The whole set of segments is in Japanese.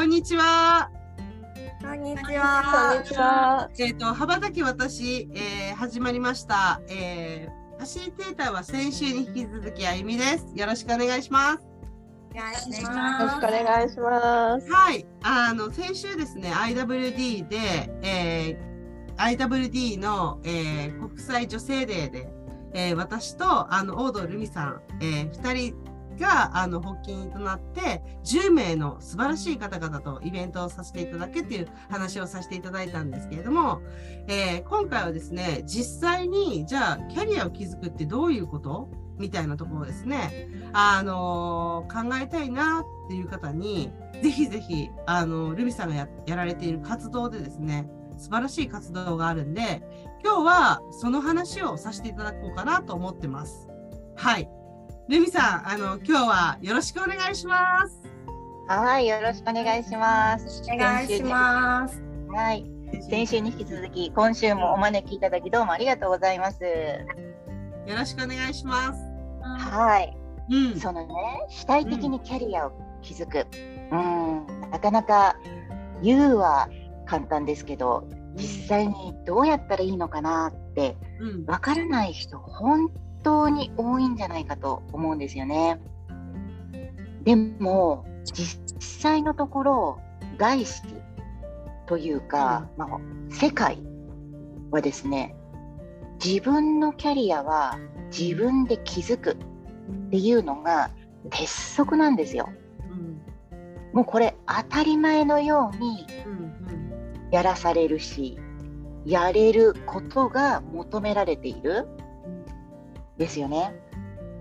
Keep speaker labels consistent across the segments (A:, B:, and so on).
A: こんにちは。
B: こんにち
C: こん
B: は。
C: にちは。
A: えっ、と羽ばたき私、えー始まりました。えーファシリテーターは先週に引き続きあゆみです。よろしくお願いします。
B: お願いし
C: よろしく。お願いします。
A: はい、あの先週ですね IWD で、えー IWD の、えー国際女性デーで、えー私とあのオードルミさん、え2人があの発起人となって10名の素晴らしい方々とイベントをさせていただくっていう話をさせていただいたんですけれども、えー今回はですね実際にじゃあキャリアを築くってどういうことみたいなところですね、あのー考えたいなっていう方にぜひぜひあのルミさんがややられている活動でですね素晴らしい活動があるんで今日はその話をさせていただこうかなと思ってます。はい。ルミさん、あの今日はよろしくお願いします。
C: はい、よろしくお願いします。
B: お願いします。
C: す。はい、先週に引き続き、今週もお招きいただき、どうもありがとうございます。
A: よろしくお願いします。
C: はい、
A: うん。
C: そのね、主体的にキャリアを築く。うん、なかなか言うは簡単ですけど、実際にどうやったらいいのかなって
A: うん。
C: わからない人本当に多いんじゃないかと思うんですよね。でも実際のところ外資というか、まあ、世界はですね自分のキャリアは自分で築くっていうのが鉄則なんですよ。
A: うん。
C: もうこれ当たり前のように
A: うん。
C: やらされるしやれることが求められているですよね。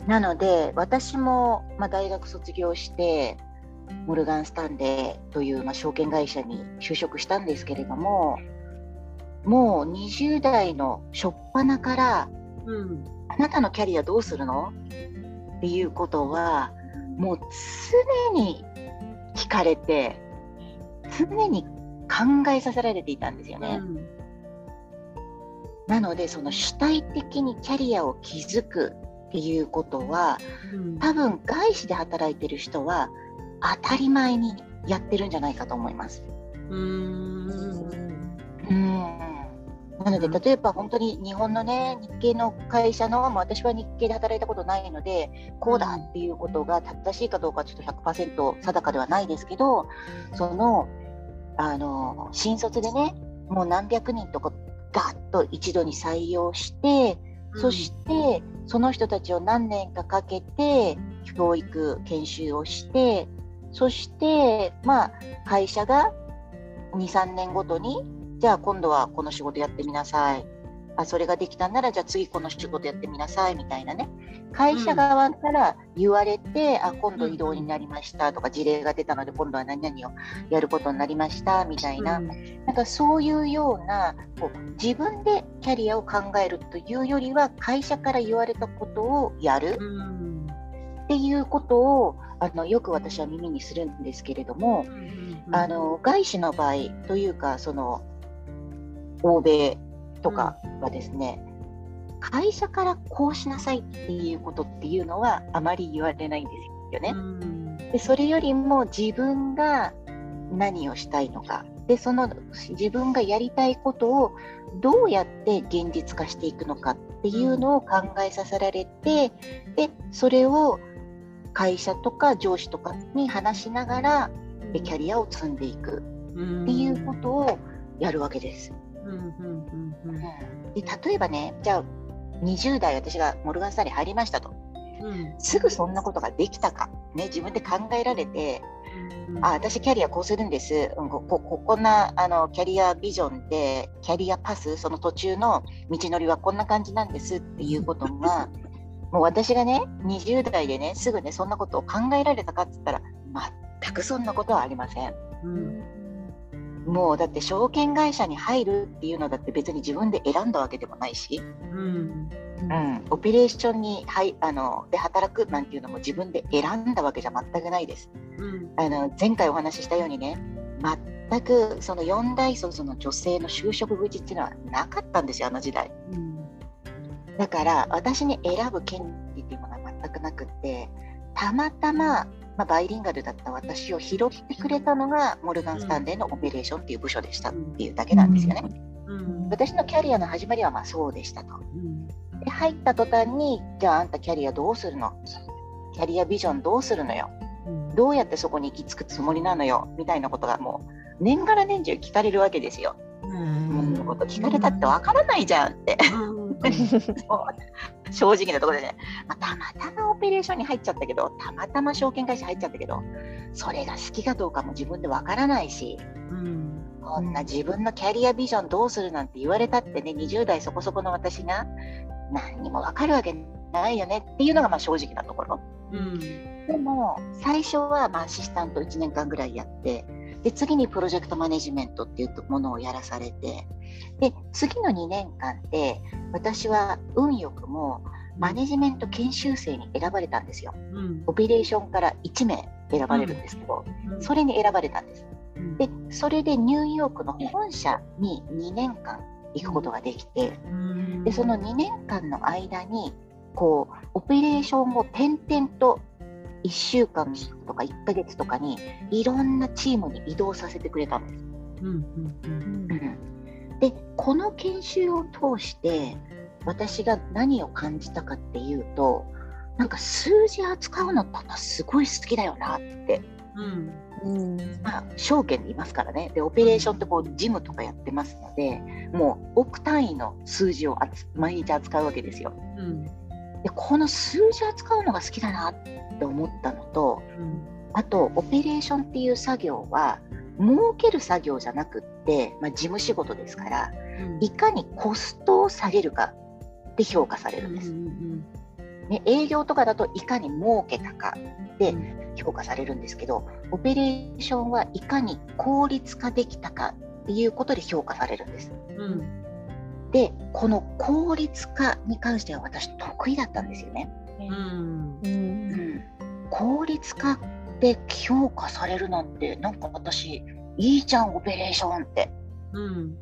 C: なので私も、まあ、大学卒業してモルガン・スタンレーという、まあ、証券会社に就職したんですけれどももう20代の初っ端から
A: うん。
C: あなたのキャリアどうするの？っていうことはもう常に聞かれて常に考えさせられていたんですよね。なのでその主体的にキャリアを築くっていうことは
A: うん。
C: 多分外資で働いてる人は当たり前にやってるんじゃないかと思います。
A: うん。
C: うんなので例えば本当に日本のね日系の会社の、まあ、私は日系で働いたことないのでこうだっていうことが正しいかどうかちょっと100%定かではないですけどそのあの新卒でねもう何百人とかガッと一度に採用してそしてその人たちを何年かかけて教育研修をしてそしてまあ会社が23年ごとにじゃあ今度はこの仕事やってみなさいあそれができたんならじゃあ次この仕事やってみなさいみたいなね。会社側から言われて、あ今度異動になりましたとか事例が出たので今度は何々をやることになりましたみたいな、なんかそういうようなこう自分でキャリアを考えるというよりは会社から言われたことをやる
A: うん。
C: っていうことをあのよく私は耳にするんですけれども、あの外資の場合というかその欧米とかはですね、会社からこうしなさいっていうことっていうのはあまり言われないんですよね。
A: うん。
C: でそれよりも自分が何をしたいのかでその自分がやりたいことをどうやって現実化していくのかっていうのを考えさせられてでそれを会社とか上司とかに話しながらでキャリアを積んでいくっていうことをやるわけです。で例えばねじゃあ20代私がモルガン・スタンレー入りましたと
A: うん。
C: すぐそんなことができたか、ね、自分で考えられてあ私キャリアこうするんです、うん、こここんなあのキャリアビジョンでキャリアパスその途中の道のりはこんな感じなんですっていうことがもう私がね20代でねすぐねそんなことを考えられたかって言ったら全くそんなことはありません。
A: うん
C: もうだって証券会社に入るっていうのだって別に自分で選んだわけでもないし、
A: うん。
C: うん、オペレーションに、はい、あので働くなんていうのも自分で選んだわけじゃ全くないです。
A: うん。
C: あの前回お話ししたようにね全くその4大卒の女性の就職口っていうのはなかったんですよあの時代。
A: うん。
C: だから私に選ぶ権利っていうものは全くなくってたまたま、まあ、バイリンガルだった私を拾ってくれたのがモルガン・スタンレーのオペレーションっていう部署でしたっていうだけなんですよね。
A: うん。
C: 私のキャリアの始まりはまあそうでしたと。
A: うん。
C: で入った途端にじゃああんたキャリアどうするの？キャリアビジョンどうするのよ？
A: うん。
C: どうやってそこに行き着くつもりなのよ？みたいなことがもう年がら年中聞かれるわけですよ。そん。なこと聞かれたってわからないじゃんって。正直なところでね、まあ、たまたまオペレーションに入っちゃったけど、たまたま証券会社入っちゃったけど、それが好きかどうかも自分でわからないし、
A: うん
C: こんな自分のキャリアビジョンどうするなんて言われたってね、20代そこそこの私が何にもわかるわけないよねっていうのがまあ正直なところ。
A: うん
C: でも、最初はまあアシスタント1年間ぐらいやって、で次にプロジェクトマネジメントっていうものをやらされて、で次の2年間で私は運よくもマネジメント研修生に選ばれたんですよ。
A: うん。
C: オペレーションから1名選ばれるんですけど、
A: うん。
C: それに選ばれたんです。
A: うん。
C: で、それでニューヨークの本社に2年間行くことができて、
A: うん。
C: でその2年間の間にこうオペレーションを点々と1週間とか1ヶ月とかにいろんなチームに移動させてくれたんです。
A: うん。うん。
C: でこの研修を通して私が何を感じたかっていうとなんか数字扱うのパパすごい好きだよなって、
A: うん。
C: まあ、証券でいますからね。でオペレーションってこう事務とかやってますのでもう億単位の数字をあつ毎日扱うわけですよ。
A: うん。
C: でこの数字扱うのが好きだなって思ったのと
A: うん。
C: あとオペレーションっていう作業は儲ける作業じゃなくって、まあ、事務仕事ですからいかにコストを下げるかで評価されるんです。ね、営業とかだといかに儲けたかで評価されるんですけど、オペレーションはいかに効率化できたかっていうことで評価されるんです。
A: うん。
C: で、この効率化に関しては私得意だったんですよね。
A: うん。
C: うん、効率化で評価されるなんて、なんか私、いいじゃん、オペレーションって
A: うん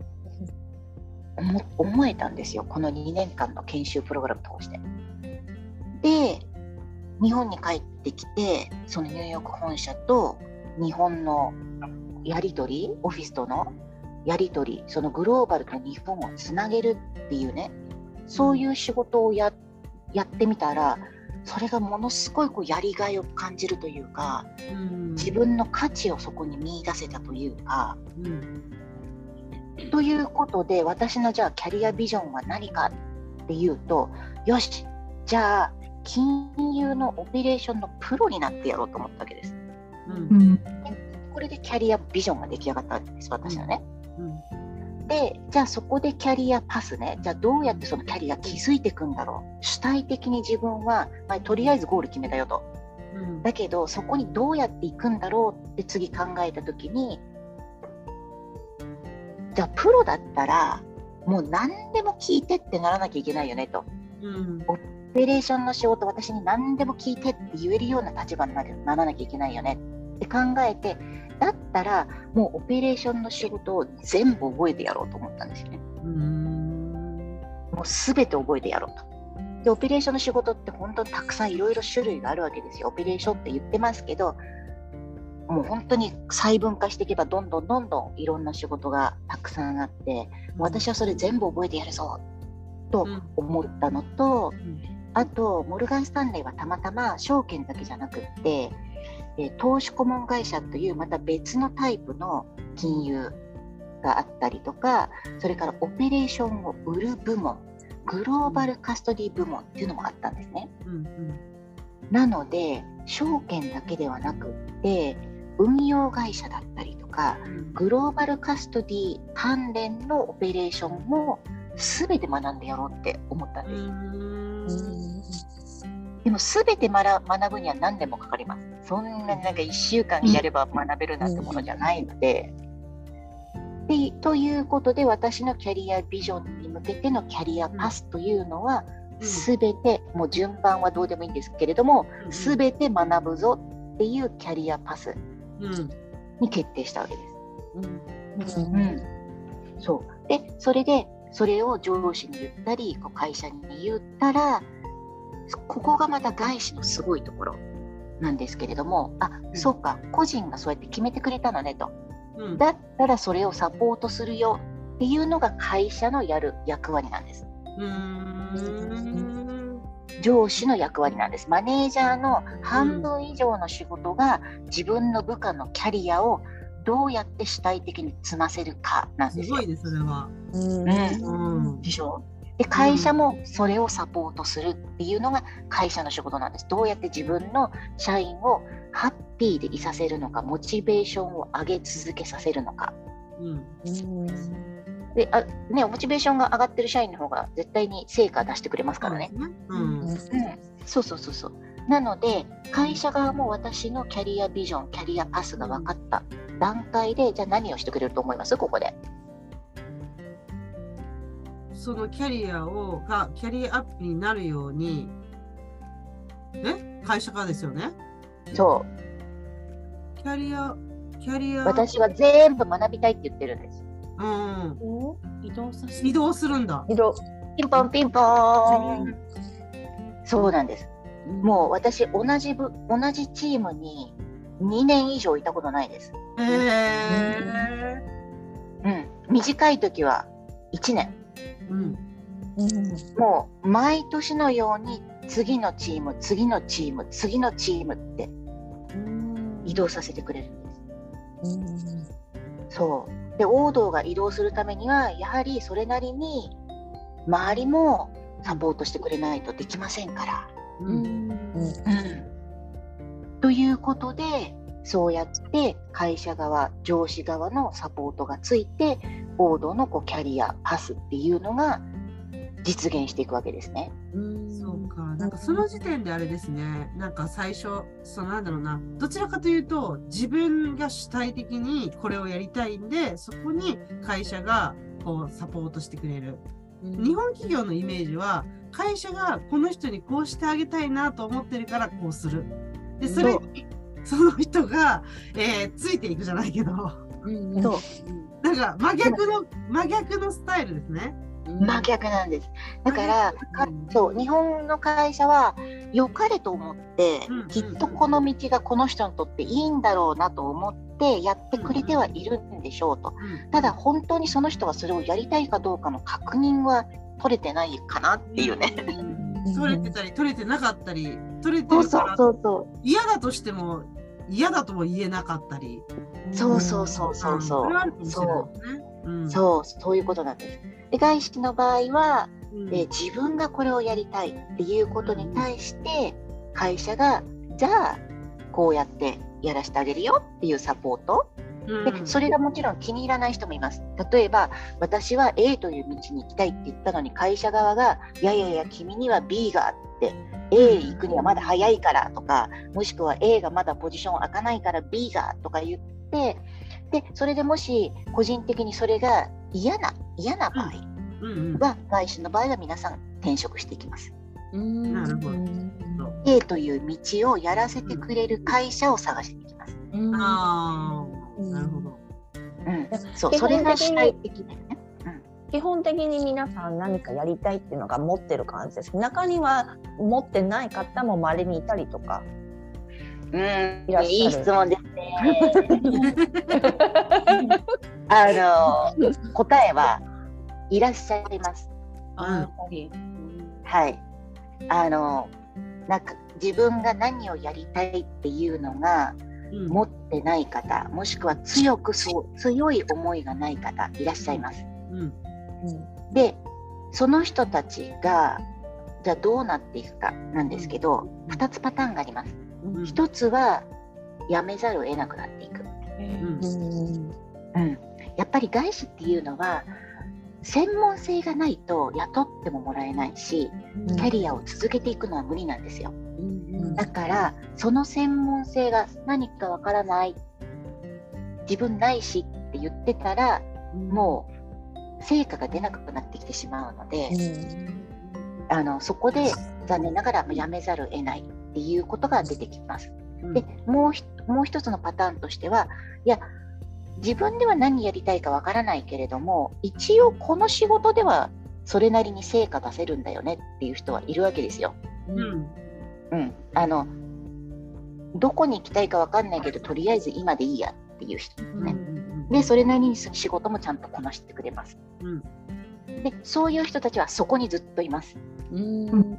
C: 思えたんですよ、この2年間の研修プログラム通して。で、日本に帰ってきて、そのニューヨーク本社と日本のやり取り、オフィスとのやり取り、そのグローバルと日本をつなげるっていうね、そういう仕事をやってみたら、それがものすごいこうやりがいを感じるというか、
A: うん。
C: 自分の価値をそこに見出せたというか、
A: うん。
C: ということで私のじゃあキャリアビジョンは何かっていうとよしじゃあ金融のオペレーションのプロになってやろうと思ったわけです。
A: うん。
C: これでキャリアビジョンが出来上がったわけです私のね。
A: うん
C: でじゃあそこでキャリアパスね。じゃあどうやってそのキャリア築いていくんだろう。主体的に自分は、まあ、とりあえずゴール決めたよと。
A: うん。
C: だけどそこにどうやっていくんだろうって次考えた時にじゃあプロだったらもう何でも聞いてってならなきゃいけないよねと。
A: うん。
C: オペレーションの仕事私に何でも聞いてって言えるような立場にならなきゃいけないよねって考えてだったらもうオペレーションの仕事を全部覚えてやろうと思ったんですよね。
A: うん。
C: もう全て覚えてやろうと。で、オペレーションの仕事って本当にたくさんいろいろ種類があるわけですよ。オペレーションって言ってますけど、もう本当に細分化していけばどんどんどんどんいろんな仕事がたくさんあって、私はそれ全部覚えてやるぞと
A: うん。
C: 思ったのと、
A: ん。
C: あと、モルガン・スタンレーはたまたま証券だけじゃなくって、えー投資顧問会社というまた別のタイプの金融があったりとか、それからオペレーションを売る部門、グローバルカストディ部門っていうのもあったんですね。
A: うん
C: なので、証券だけではなくって、運用会社だったりとか、
A: うん
C: グローバルカストディ関連のオペレーションも全て学んでやろうって思ったんです。
A: うん
C: でも全て学学ぶには何年もかかります。そんななんか1週間やれば学べるなんてものじゃないので。でということで私のキャリアビジョンに向けてのキャリアパスというのは、全てもう順番はどうでもいいんですけれども、
A: うん
C: 全て学ぶぞっていうキャリアパス
A: うん
C: に決定したわけです。
A: うん
C: うん、そうでそれでそれを上司に言ったりこう会社に言ったらここがまた外資のすごいところなんですけれどもあそうか個人がそうやって決めてくれたのねと。
A: うん。
C: だったらそれをサポートするよっていうのが会社のやる役割なんです。
A: うーん。
C: 上司の役割なんです。マネージャーの半分以上の仕事が自分の部下のキャリアをどうやって主体的に積ませるかなんですすよ
A: ごいねそれは。
B: うん
C: うん。
A: うん。
C: でしょ？で会社もそれをサポートするっていうのが会社の仕事なんです。どうやって自分の社員をハッピーでいさせるのか、モチベーションを上げ続けさせるのか。
A: うん
C: であね、モチベーションが上がってる社員の方が絶対に成果出してくれますからね。
A: うん
C: うん、そうそうそうそう。なので、会社側も私のキャリアビジョン、キャリアパスが分かった段階で、じゃあ何をしてくれると思います？ここで。
A: そのキャリアをがキャリアアップになるようにね会社からですよね？
C: そう。
A: キャリアキャリア
C: 私は全部学びたいって言ってるんです。
A: うん
D: 移動させて
A: 移動するんだ
B: 移動。
C: ピンポンピンポーン。そうなんです。もう私同じ部同じチームに2年以上いたことないです。
A: へえ
C: うん。短い時は1年。
A: うん
C: もう毎年のように次のチーム、次のチーム、次のチームって移動させてくれるんです。そう。で、王道が移動するためには、やはりそれなりに周りもサポートしてくれないとできませんから。
A: うん
C: ということでそうやって会社側上司側のサポートがついて王道のこうキャリアパスっていうのが実現していくわけですね。
A: そうか。なんかその時点であれですね。なんか最初そのなんだろうな。どちらかというと自分が主体的にこれをやりたいんでそこに会社がこうサポートしてくれる。日本企業のイメージは会社がこの人にこうしてあげたいなと思ってるからこうする。でそれにその人が、えーついていくじゃないけど。
C: そう
A: なんか真逆の真逆のスタイルですね。
C: 真逆なんです。だからか
A: うん
C: そう日本の会社は良かれと思って
A: うん
C: きっとこの道がこの人にとっていいんだろうなと思ってやってくれてはいるんでしょうと。
A: うん
C: ただ本当にその人がそれをやりたいかどうかの確認は取れてないかなっていうね。
A: うん取れてたり取れてなかったり取れてるから
C: そうそう。
A: 嫌だとしても嫌だとも言えなかったり。
C: そうそうそうそうそう。
A: るかもしれないですね。うん
C: そう、そういうことなんです。で、外資の場合は、
A: うん
C: えー自分がこれをやりたいっていうことに対して、会社が、じゃあ、こうやってやらせてあげるよっていうサポート。で、それがもちろん気に入らない人もいます。例えば、私は A という道に行きたいって言ったのに、会社側が、いやいやいや、君には B があって、A 行くにはまだ早いからとか、もしくは A がまだポジション開かないから B がとか言って、で、それでもし個人的にそれが嫌な、嫌な場合は、外資の場合は皆さん転職していきます。
A: なるほど。
C: A という道をやらせてくれる会社を探していきます。
A: ああ、なるほど。
C: うん、そう、
B: 基本的に
C: それが主体的だよね。
B: 基本的に皆さん何かやりたいっていうのが持ってる感じです。中には持ってない方も稀にいたりとか。
C: うん、
B: い
C: いい質問ですね。あの答えはいらっしゃいます。
A: うん
B: やっぱり。
C: はい。あのなんか自分が何をやりたいっていうのが
A: うん
C: 持ってない方、もしくは強くそう強い思いがない方いらっしゃいます。
A: うん
C: で、その人たちがじゃあどうなっていくかなんですけど、2つパターンがあります。
A: うん
C: 1つは辞めざるを得なくなっていく。
A: うん
B: うん
C: うん、やっぱり外資っていうのは専門性がないと雇ってももらえないしキャリアを続けていくのは無理なんですよ。だからその専門性が何かわからない自分ないしって言ってたらもう成果が出なくなってきてしまうので、あのそこで残念ながら辞めざるを得ないっていうことが出てきます。でもうもう一つのパターンとしてはいや自分では何やりたいかわからないけれども一応この仕事ではそれなりに成果出せるんだよねっていう人はいるわけですよ。
A: うん
C: うん、あのどこに行きたいかわかんないけどとりあえず今でいいやっていう人ですね。でそれなりに仕事もちゃんとこなしてくれます。
A: うん
C: でそういう人たちはそこにずっといます。
B: うん
C: うん、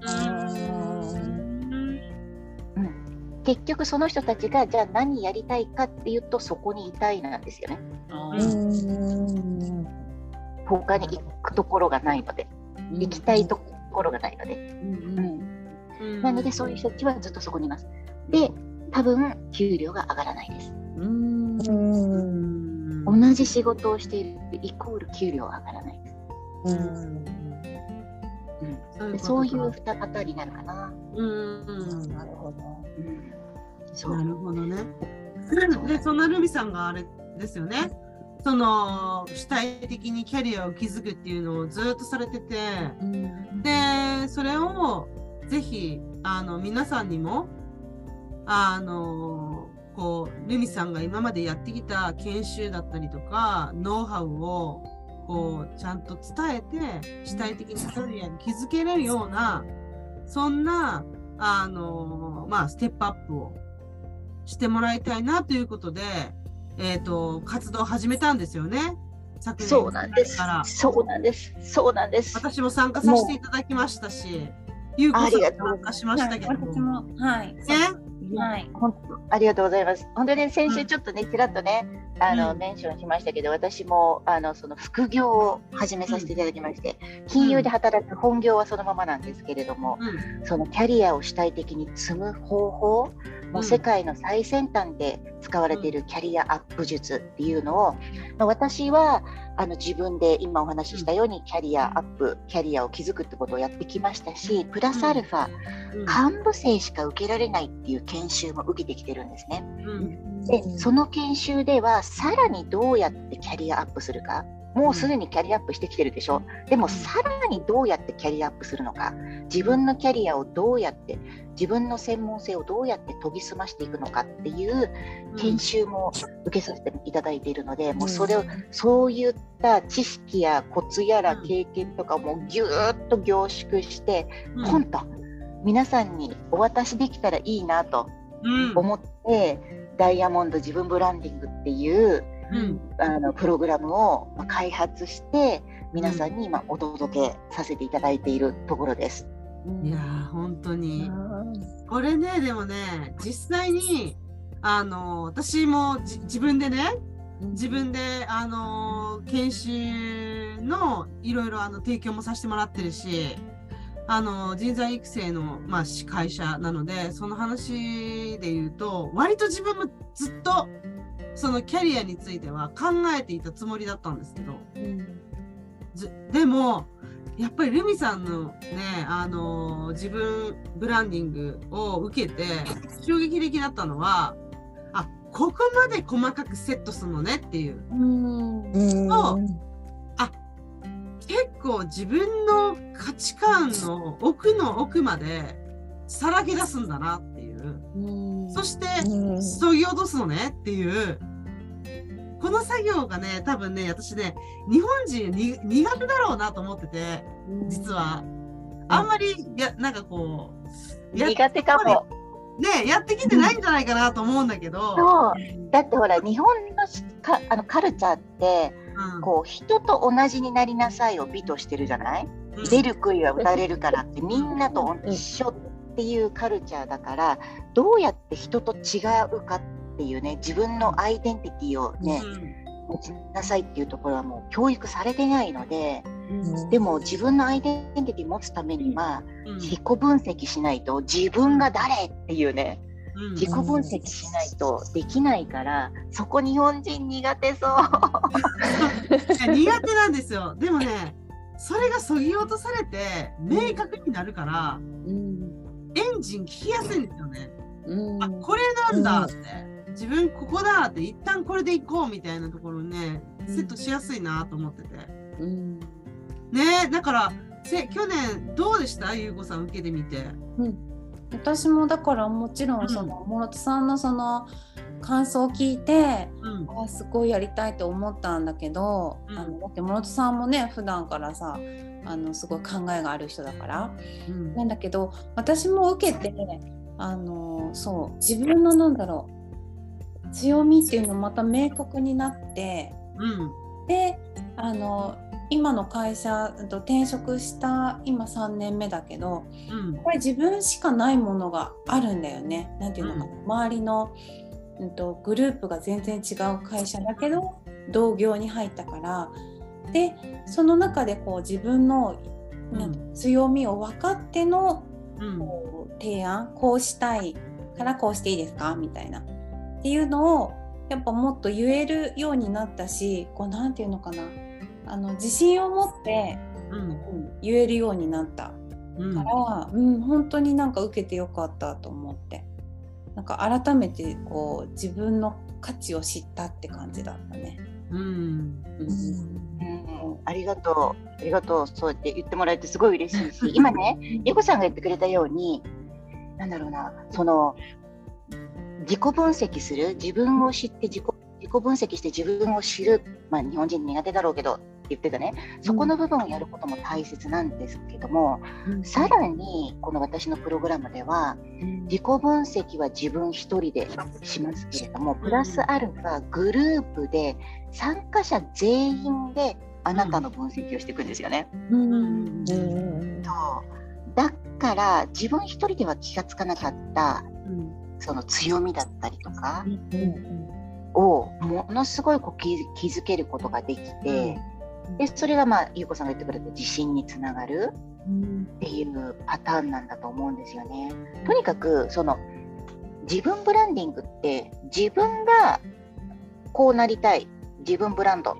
C: 結局その人たちがじゃあ何やりたいかっていうとそこにいたいなんですよね。他に行くところがないので、行きたいところがないので。うん、なのでそういう人たちはずっとそこにいます。で、多分給料が上がらないです。同じ仕事をしているイコール給料は上がらないです。うん、でそういう二パターンになるかな。
A: うん、
B: なるほど。
C: うん、そう
A: なるほどね。で、そんなルミさんがあれですよね。その主体的にキャリアを築くっていうのをずっとされてて、で、それをぜひあの皆さんにもあのこうルミさんが今までやってきた研修だったりとかノウハウをこうちゃんと伝えて主体的にキャリアに築けれるようなそんなあのまあステップアップをしてもらいたいなということで、えっ、と活動を始めたんですよね。昨年
C: そうなんです
A: から。
C: そうなんです。そうなんです。
A: 私も参加させていただきましたし、ゆうこさんも参加しましたけど。
D: 私も。はい。
A: ね。
D: はい。
C: 本当ありがとうございます。本当に先週ちょっとね、ちらっとね、あの、
A: うん。
C: メンションしましたけど、私もあのその副業を始めさせていただきまして、金融で働く本業はそのままなんですけれども、
A: うん。
C: そのキャリアを主体的に積む方法、もう世界の最先端で使われているキャリアアップ術っていうのを、まあ私はあの自分で今お話ししたようにキャリアアップ、キャリアを築くってことをやってきましたし、プラスアルファ、幹部生しか受けられないっていう研修も受けてきてるんですね。
A: うん。
C: で、その研修ではさらにどうやってキャリアアップするか？もうすでにキャリアアップしてきてるでしょ？でもさらにどうやってキャリアアップするのか？自分のキャリアをどうやって、自分の専門性をどうやって研ぎ澄ましていくのか？っていう研修も受けさせていただいているので、もうそれを、そういった知識やコツやら経験とかもぎゅーっと凝縮して、
A: うん
C: ポンと皆さんにお渡しできたらいいなと
A: うん
C: 思って、ダイヤモンド自分ブランディングっていう
A: うん。
C: あのプログラムをまあ開発して皆さんに今お届けさせていただいているところです。
A: いやー本当に。これねでもね実際にあの私もじ自分でね自分であの研修のいろいろあの提供もさせてもらってるしあの人材育成の、まあ、し会社なのでその話で言うと割と自分もずっとそのキャリアについては考えていたつもりだったんですけど。ずでもやっぱりルミさんのねあの自分ブランディングを受けて衝撃的だったのはあここまで細かくセットするのねっていう。結構自分の価値観の奥の奥までさらけ出すんだなっていう。そしてそぎ落とすのねっていう。この作業がね多分ね私ね日本人に苦手だろうなと思ってて実は。あんまりやなんかこうや
C: 苦手かも。
A: ねやってきてないんじゃないかなと思うんだけど、
C: そう。だってほら日本のしかあのカルチャーって
A: うん。
C: こう人と同じになりなさいを美としてるじゃない？
A: うん。
C: 出る杭は打たれるからってみんなと一緒っていうカルチャーだからどうやって人と違うかっていうね自分のアイデンティティをね持ちなさいっていうところはもう教育されてないのででも自分のアイデンティティ持つためには
A: うん。
C: 自己分析しないと自分が誰っていうね
A: うん
C: 自己分析しないとできないから、そこ日本人苦手そう。
A: 苦手なんですよ。でもね、それがそぎ落とされて明確になるから、
B: うん
A: エンジン効きやすいんですよね。
B: うん
A: あこれなんだって、自分ここだって一旦これで行こうみたいなところにねセットしやすいなと思ってて。
B: うん
A: ねだからせ去年どうでした？ゆうこさん受けてみて。
D: 私もだからもちろんその諸戸さんのその感想を聞いて
A: うん。
D: あすごいやりたいと思ったんだけど、
A: うん。
D: あのだって諸戸さんもね普段からさあのすごい考えがある人だから。
A: うん。
D: なんだけど私も受けてあのそう自分のなんだろう強みっていうのまた明確になって
A: うん。
D: であの今の会社と転職した今3年目だけど
A: うん。
D: これ自分しかないものがあるんだよね。なんていうのかな、周りの、うん、とグループが全然違う会社だけど同業に入ったから。でその中でこう自分のなんて強みを分かっての
A: うん。
D: こう提案こうしたいからこうしていいですか？みたいな。っていうのをやっぱもっと言えるようになったしこうなんていうのかなあの自信を持って、
A: うん
D: うん言えるようになった。
A: うん。
D: から、うん、本当になんか受けてよかったと思って。なんか改めてこう自分の価値を知ったって感じだったね。
A: うん。
D: うん。
C: うん。ありがとう。ありがとう。そうやって言ってもらえてすごい嬉しいし、今ね、ゆこさんが言ってくれたように、なんだろうな、その、自己分析する、自分を知って自己、自己分析して自分を知る、まあ日本人苦手だろうけど、言ってたね、そこの部分をやることも大切なんですけども、さらに、この私のプログラムでは、自己分析は自分一人でしますけれども、プラスアルファグループで参加者全員であなたの分析をしていくんですよね。
D: うん。
B: うん。
C: そう。だから自分一人では気がつかなかった
A: うん。
C: その強みだったりとか
B: うん。
C: をものすごいこう気気づけることができて、でそれがまあ優子さんが言ってくれた自信につながるっていうパターンなんだと思うんですよね。とにかくその自分ブランディングって自分がこうなりたい自分ブランド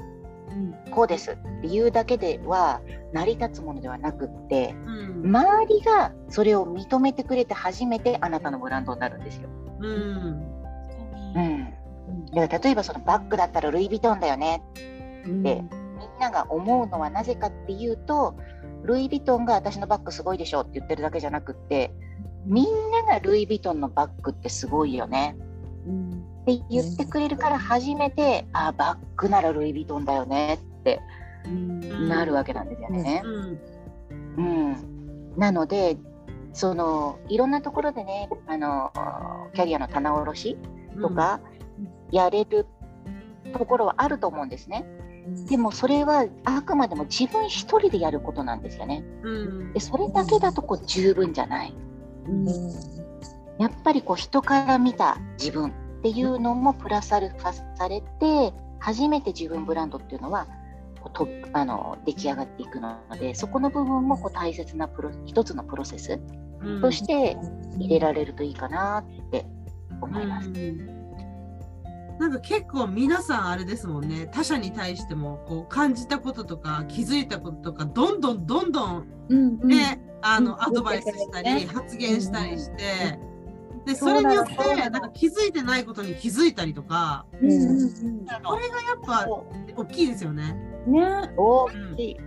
C: こうですっていうだけでは成り立つものではなくって
A: うん。
C: 周りがそれを認めてくれて初めてあなたのブランドになるんですよ。
A: うん。
C: うん、だから例えばそのバッグだったらルイ・ヴィトンだよね。でみんなが思うのはなぜかっていうとルイ・ヴィトンが私のバッグすごいでしょって言ってるだけじゃなくってみんながルイ・ヴィトンのバッグってすごいよねって言ってくれるから初めてあバッグならルイ・ヴィトンだよねってなるわけなんですよね。
A: うん
C: うん、なのでそのいろんなところでねあのキャリアの棚卸しとかやれるところはあると思うんですね。でもそれはあくまでも自分一人でやることなんですよね。
A: うん
C: でそれだけだとこう十分じゃない。やっぱりこう人から見た自分っていうのもプラスアルファされて初めて自分ブランドっていうのはとあの出来上がっていくのでそこの部分もこう大切なプロ一つのプロセス
A: うん
C: として入れられるといいかなって思います。
A: うんなんか結構皆さんあれですもんね。他者に対してもこう感じたこととか気づいたこととかどんどんどんどん
D: うん
A: ね、あの
D: うん。
A: アドバイスしたり、
D: ね。
A: 発言したりして、でそ
D: そうなの
A: れによって
D: そうな
A: んか気づいてないことに気づいたりとか
D: うんうん
A: これがやっぱ大きいですよね。
D: うんね。
C: 大きい。
D: ね。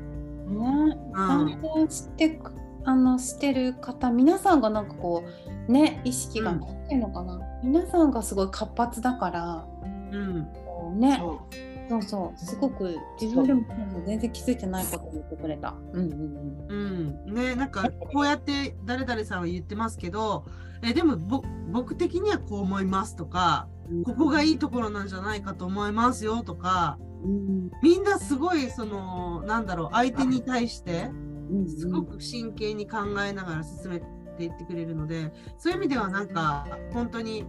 A: うん。
D: してくあのしてる方皆さんがなんかこうね意識が
A: うん
D: なんていうのかな、皆さんがすごい活発だから
A: うん。
D: ね。
C: そう。
D: そうすごく自分でも全然気づいてないことを言ってくれた。うんうん
A: うん、ねなんかこうやって誰々さんは言ってますけどえでもぼ僕的にはこう思いますとか
D: うん。
A: ここがいいところなんじゃないかと思いますよとか
D: うん。
A: みんなすごいそのなんだろう相手に対して
D: うん
A: すごく真剣に考えながら進めていってくれるのでそういう意味ではなんか本当に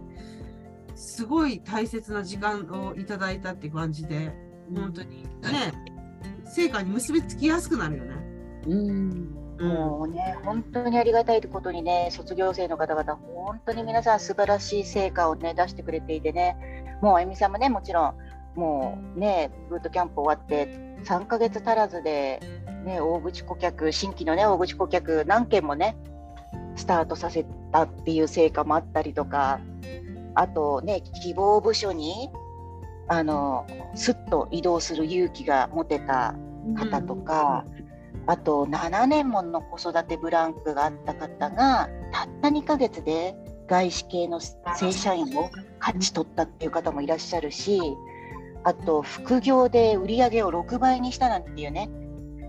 A: すごい大切な時間をいただいたって感じで本当にね成果に結びつきやすくなるよね。
D: うん。
A: う
C: もうね、本当にありがたいことにね、卒業生の方々、本当に皆さん素晴らしい成果をね、出してくれていてね、もうあゆみさんもね、もちろん、もうね、ブートキャンプ終わって、3ヶ月足らずで、ね、大口顧客、新規のね、大口顧客、何件もね、スタートさせたっていう成果もあったりとか、あとね、希望部署に、あの、すっと移動する勇気が持てた方とか、うん。あと7年もの子育てブランクがあった方がたった2ヶ月で外資系の正社員を勝ち取ったっていう方もいらっしゃるしあと副業で売り上げを6倍にしたなんていうね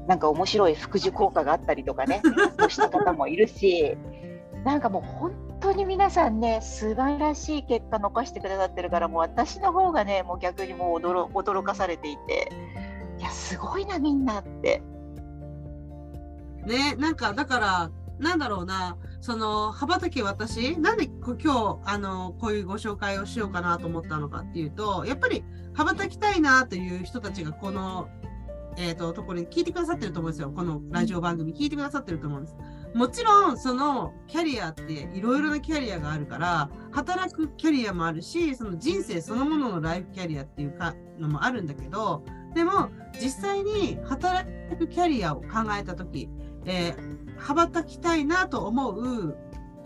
C: なんか面白い副次効果があったりとかね そうした方もいるしなんかもう本当に皆さんね素晴らしい結果残してくださってるからもう私の方がねもう逆にもう驚驚かされていていやすごいなみんなって。
A: ね、なんか、だから、なんだろうな、その、羽ばたき私、なんで今日、あの、こういうご紹介をしようかなと思ったのかっていうと、やっぱり、羽ばたきたいなという人たちが、この、えっ、ー、と、ところに聞いてくださってると思うんですよ。このラジオ番組聞いてくださってると思うんです。もちろん、そのキャリアっていろいろなキャリアがあるから、働くキャリアもあるし、その人生そのもののライフキャリアっていうかのもあるんだけど、でも、実際に働くキャリアを考えたとき、えー、羽ばたきたいなと思う、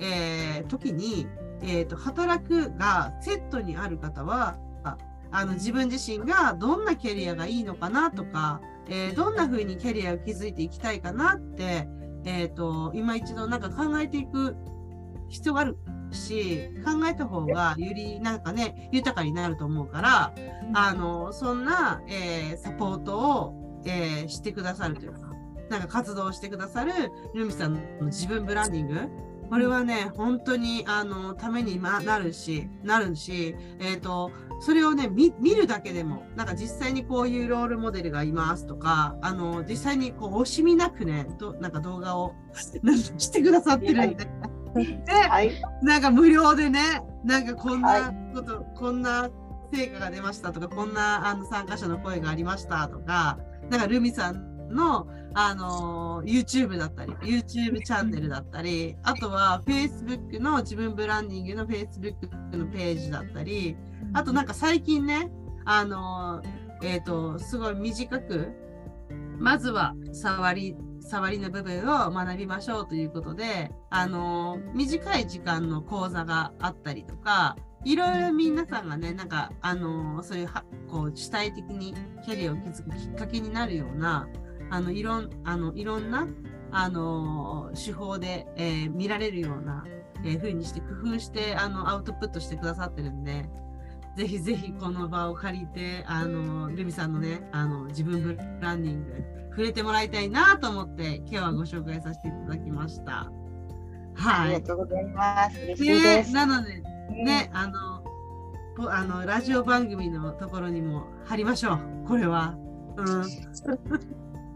A: えー、時に、えーと、働くがセットにある方はあの自分自身がどんなキャリアがいいのかなとか、えー、どんな風にキャリアを築いていきたいかなって、えーと、今一度なんか考えていく必要があるし考えた方がよりなんかね豊かになると思うからあのそんな、えー、サポートを、えー、してくださるというかなんか活動してくださるルミさんの自分ブランディングこれはね、本当に、あの、ためになるし、なるし、えっ、ー、と、それをね見、るだけでも、なんか実際にこういうロールモデルがいますとか、あの、実際にこう、惜しみなくね、となんか動画を してくださってるんで。で、はい、なんか無料でね、なんかこんなこと、はい、こんな成果が出ましたとか、こんなあの参加者の声がありましたとか、なんかルミさんの、あの YouTube だったり、YouTube チャンネルだったり、あとは Facebook の自分ブランディングの Facebook のページだったり、あとなんか最近ね、あのえっ、ー、と、すごい短く、まずは触り、触りの部分を学びましょうということで、あの短い時間の講座があったりとか、いろいろ皆さんがね、なんか、あのそういう、こう、主体的にキャリアを築くきっかけになるような、あのいろんあのいろんなあの手法で、えー、見られるような、えー、風にして工夫してあのアウトプットしてくださってるんで、ぜひぜひこの場を借りて、あのルミさんのね、あの自分ブランディング、触れてもらいたいなと思って、今日はご紹介させていただきました。
C: はい。ありがとうございます。嬉しいです。
A: ね、なので、ね、あの、あのラジオ番組のところにも貼りましょう。これは。うん。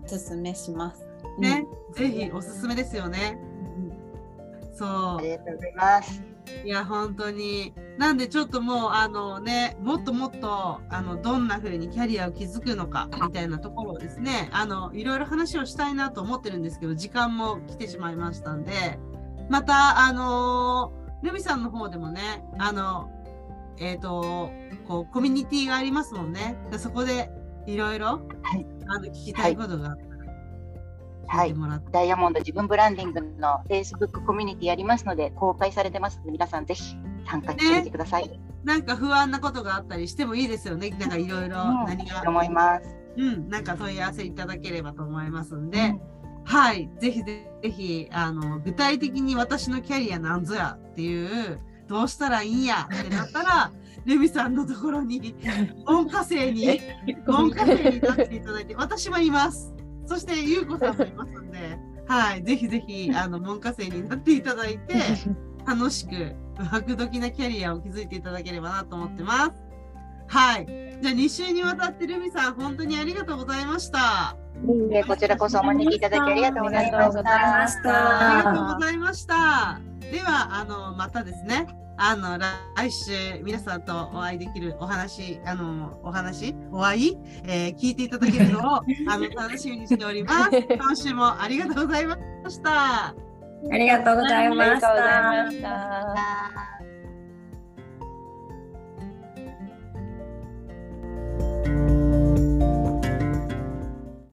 D: おすすめします。
A: ね、うん、ぜひおすすめですよね。
C: うん、そう。ありがとうございます。
A: いや本当になんでちょっともうあのねもっともっとあのどんな風にキャリアを築くのかみたいなところをですねあのいろいろ話をしたいなと思ってるんですけど時間も来てしまいましたんでまたあのルミさんの方でもねあのえっ、ー、とこうコミュニティがありますもんねでそこでいろいろあの聞きたいことがあったら。
C: はい、ダイヤモンド自分ブランディングの Facebook コミュニティやりますので公開されてますので皆さんぜひ参加してみてください、ね、
A: なんか不安なことがあったりしてもいいですよね。なんかいろいろ何が、
C: うん、思います。
A: うん。なんか問い合わせいただければと思いますんで、うん、はい。ぜひぜひあの具体的に私のキャリアなんぞやっていうどうしたらいいんやってなったら レミさんのところに 門下生に門下生になっていただいて 私もいます。そしてゆうこさんもいますんではいぜひぜひあの門下生になっていただいて楽しく白時なキャリアを築いていただければなと思ってます。はい。じゃあ2週にわたってルミさん本当にありがとうございました
C: こちらこそお招きいただきありがとうございました。
A: ありがとうございました。では、あの、またですね。あの来週皆さんとお会いできるお話、あのお話、お会い、えー聞いていただけるのを あの楽しみにしております。今週もありがとうございました。
E: ありがとうござい
B: ありがとうご
E: ました。
B: ざいました。
C: あー